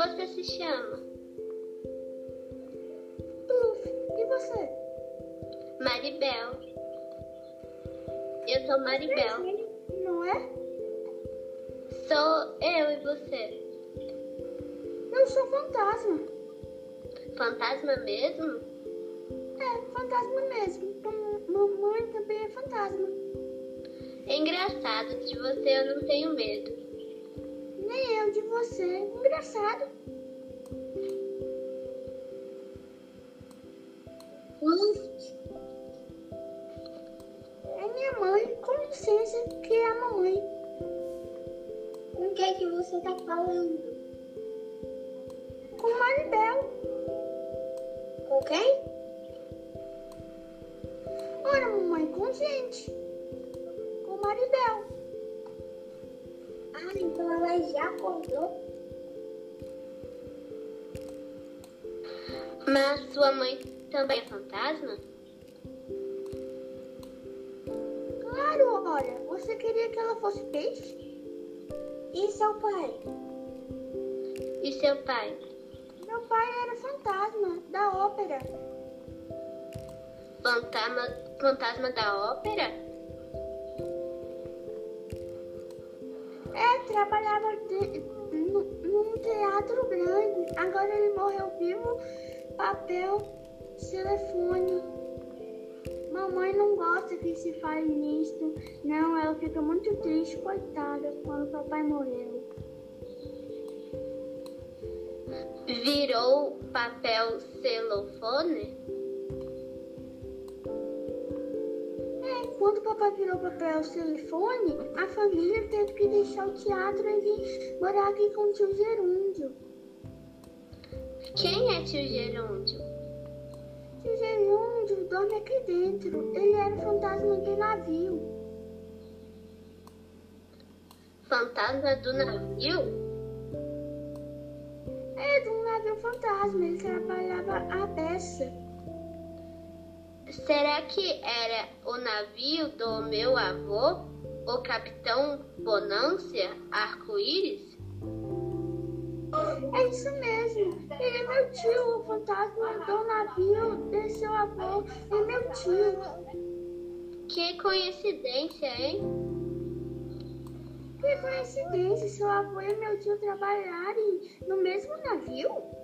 você se chama? Tuf, e você? Maribel. Eu sou Maribel. Não é? Sou eu e você. Eu sou fantasma. Fantasma mesmo? É, fantasma mesmo. Mamãe também é fantasma. É engraçado, de você eu não tenho medo. Nem eu de você. Engraçado. É minha mãe. Com licença, que é a mamãe. Com quem que você tá falando? Com Maribel. Com quem? Ora, mamãe, com gente. Com Maribel. Então ela já acordou? Mas sua mãe também é fantasma? Claro, olha. Você queria que ela fosse peixe? E seu pai? E seu pai? Meu pai era fantasma da ópera. Fantasma, fantasma da ópera? É, trabalhava de, num, num teatro grande. Agora ele morreu vivo. Papel, telefone. Mamãe não gosta que se fale nisso. Não, ela fica muito triste, coitada, quando papai morreu. Virou papel celofone? É, quando papai virou papel telefone, a família teve que deixar o teatro e vir morar aqui com o tio Gerúndio. Quem é tio Gerúndio? Tio Gerúndio dorme aqui dentro. Ele era o fantasma do navio. Fantasma do navio? É, de um navio fantasma. Ele trabalhava a peça. Será que era o navio do meu avô, o Capitão Bonância Arco-Íris? É isso mesmo. Ele é meu tio, o fantasma do navio de seu avô. É meu tio. Que coincidência, hein? Que coincidência, seu avô e meu tio trabalharem no mesmo navio?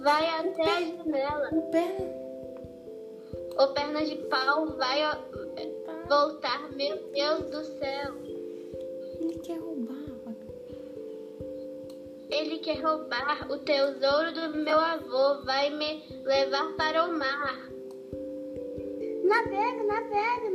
Vai até a janela. O perna. O perna de pau vai voltar, meu Deus do céu. Ele quer roubar. Ele quer roubar o tesouro do meu avô, vai me levar para o mar. Navega, navega,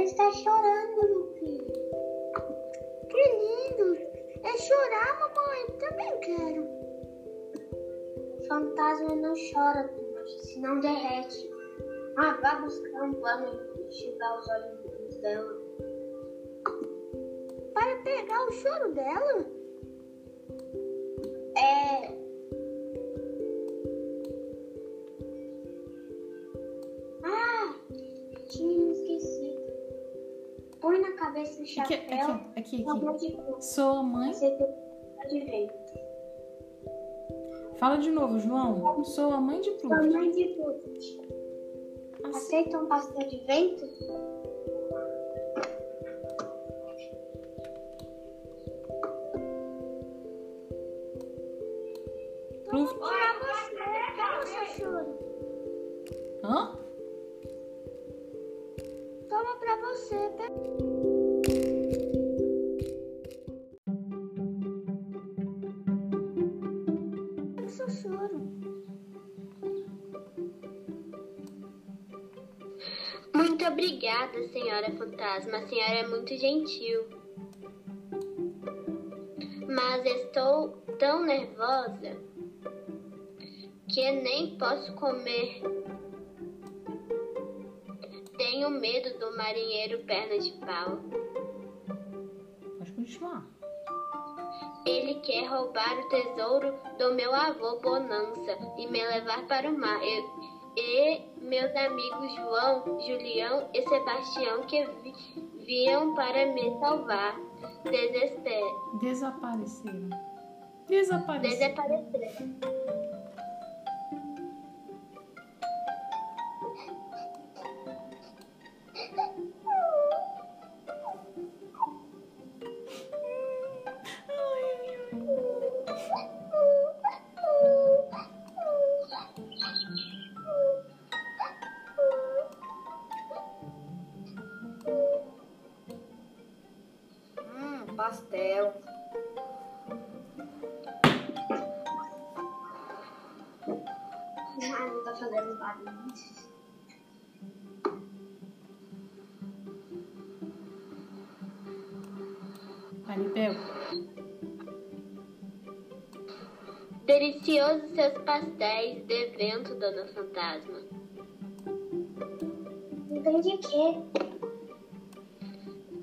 Ela está chorando, meu filho. Que lindo. É chorar, mamãe? Também quero. O fantasma não chora, Tuti, senão derrete. Ah, vá buscar um pano e enxugar os olhos dela. Para pegar o choro dela? Cabeça o Aqui, chapéu. aqui, aqui, aqui. cor. Sou a mãe. Você tem direito. Fala de novo, João. Sou a mãe de Pluto. mãe de Pluto. Assim. Aceita um pastel de vento? Pluto. Para você. Toma seu choro. Hã? Toma pra você. Pe- fantasma. A senhora é muito gentil. Mas estou tão nervosa que nem posso comer. Tenho medo do marinheiro perna de pau. Pode continuar. Ele quer roubar o tesouro do meu avô Bonança e me levar para o mar. Eu- e meus amigos João, Julião e Sebastião que vi, viam para me salvar. Desespero. Desapareceram. Desapareceram. Desapareceram. Pastel. Ah, não tá fazendo barulho. Maribel, Deliciosos seus pastéis de vento, dona fantasma. Entendi que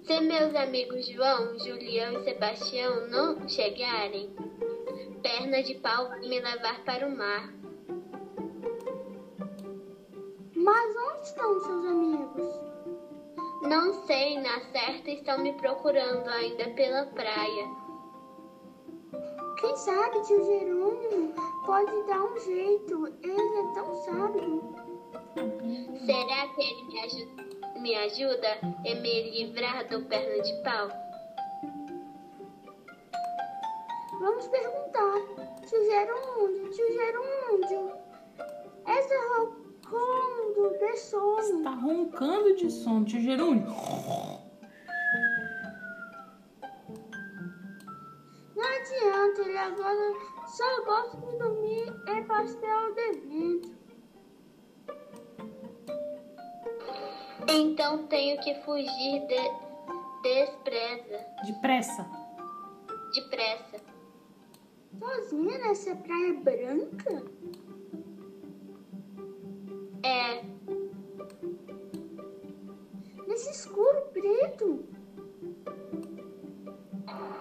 Se meus amigos João, Julião e Sebastião não chegarem, perna de pau me levar para o mar. Mas onde estão seus amigos? Não sei, na certa estão me procurando ainda pela praia. Quem sabe tio Jerônimo pode dar um jeito. Ele é tão sábio. Será que ele me ajuda, me ajuda a me livrar do perna de pau? Vamos perguntar. Tio Gerúndio, tio Gerúndio. Essa roncando de sono. tá roncando de sono, tio Gerúndio. Não adianta, ele agora só gosta de dormir em pastel de vento. Então tenho que fugir de, despreza, Depressa. depressa. Sozinha nessa praia branca? É, Nesse escuro preto?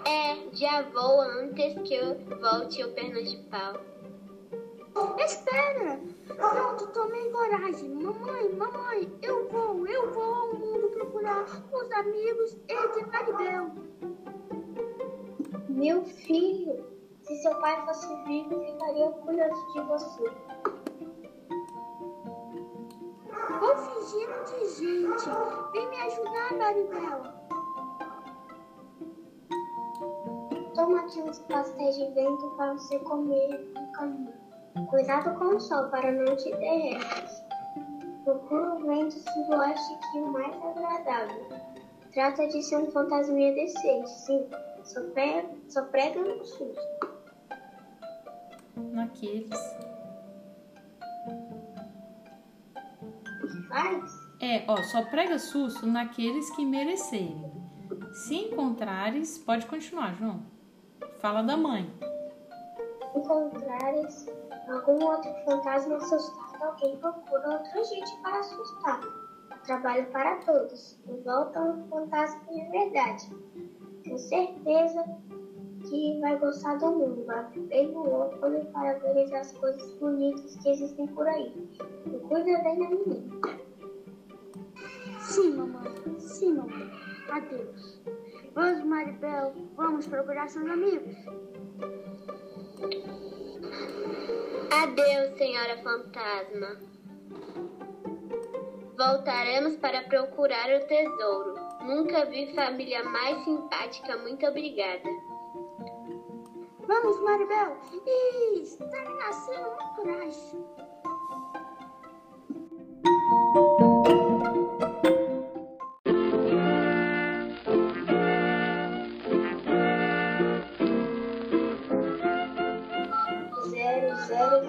é, já vou antes que eu volte o perna de pau. Espera! Pronto, tomei coragem. Mamãe, mamãe, eu vou, eu vou ao mundo procurar os amigos e de Maribel. meu filho, se seu pai fosse vivo, ficaria orgulhoso de você. Vou fingindo de gente. Vem me ajudar, Maribel. Toma aqui uns pastéis de vento para você comer no caminho. Cuidado com o sol para não te derretes. Procura o vento sudoeste que é o mais agradável. Trata de ser um fantasminha decente, sim. Só prega, só prega no susto. Naqueles. Faz? É, ó, só prega susto naqueles que merecerem. Se encontrares, pode continuar, João. Fala da mãe. encontrares algum outro fantasma assustado, alguém procura outra gente para assustar. Trabalho para todos. E volta um fantasma de verdade. Tenho certeza que vai gostar do mundo. Bem no óculos para ver as coisas bonitas que existem por aí. E cuida bem da menina. Sim, mamãe. Sim, mamãe. Adeus. Vamos, Maribel. Vamos procurar seus amigos. Adeus, senhora fantasma. Voltaremos para procurar o tesouro. Nunca vi família mais simpática. Muito obrigada. Vamos, Maribel. Isso, tá me nascendo uma coragem.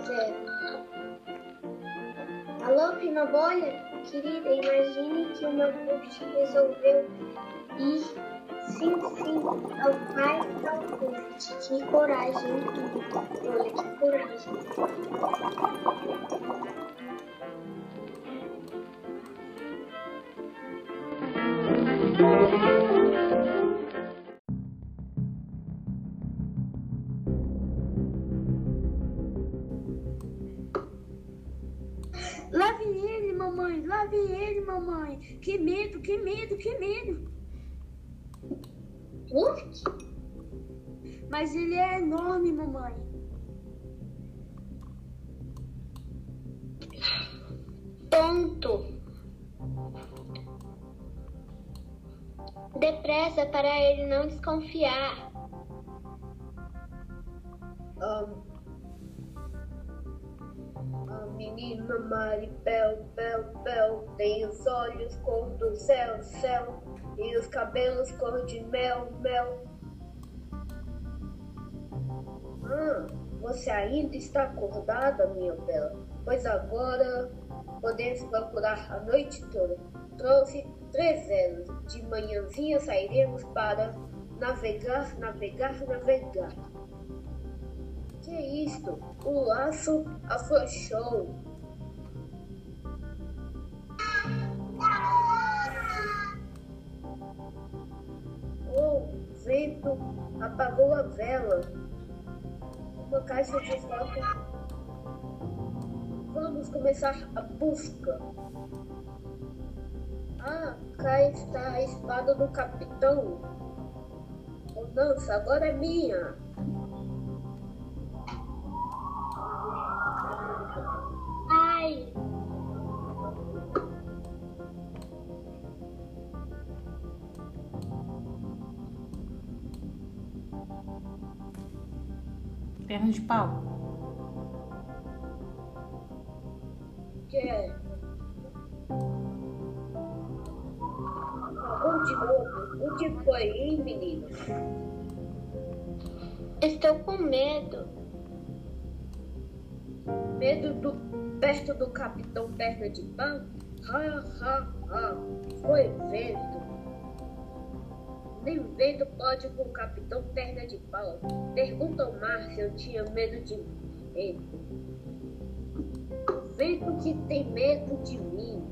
Zero. Alô, Pima Bolha? Querida, imagine que o meu post resolveu ir sim, sim ao pai da post. Que coragem, Olha, que coragem. Lave mamãe. Lave ele, mamãe. Que medo, que medo, que medo. Uf, Mas ele é enorme, mamãe. Tonto. Depressa para ele não desconfiar. A, Maribel, Bel, Bel, tem os olhos cor do céu, céu, e os cabelos cor de mel, mel. Ah, você ainda está acordada, minha bela? Pois agora podemos procurar a noite toda. Trouxe três zeros. De manhãzinha sairemos para navegar, navegar, navegar. Que é isto? O laço afrouxou. Vento apagou a vela. Uma caixa de foto. Vamos começar a busca. Ah, cá está a espada do capitão. Nossa, agora é minha. Perna de pau. Que é? Acabou de novo. O que foi, hein, menino? estou com medo. Medo do perto do capitão perna de pau? Ha, ha, ha. Foi vento. Nem vento pode com o capitão perna de pau. Pergunta ao mar se eu tinha medo de vento. O que tem medo de mim.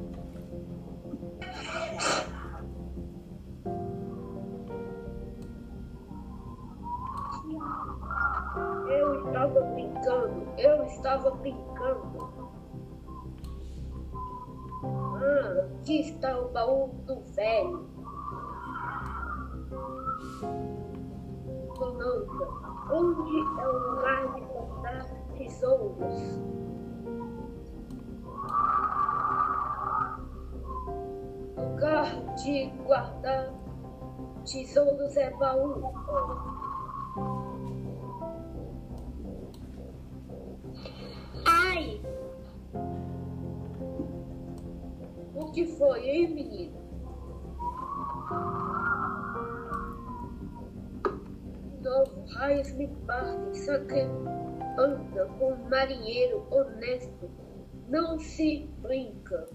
Eu estava brincando, eu estava brincando. Ah, aqui está o baú do velho. Bonanza, onde é o lugar de guardar tesouros? Lugar de guardar tesouros é baú. Ai, O que foi, hein, menino? Raios me partem, que anda com um marinheiro honesto. Não se brinca.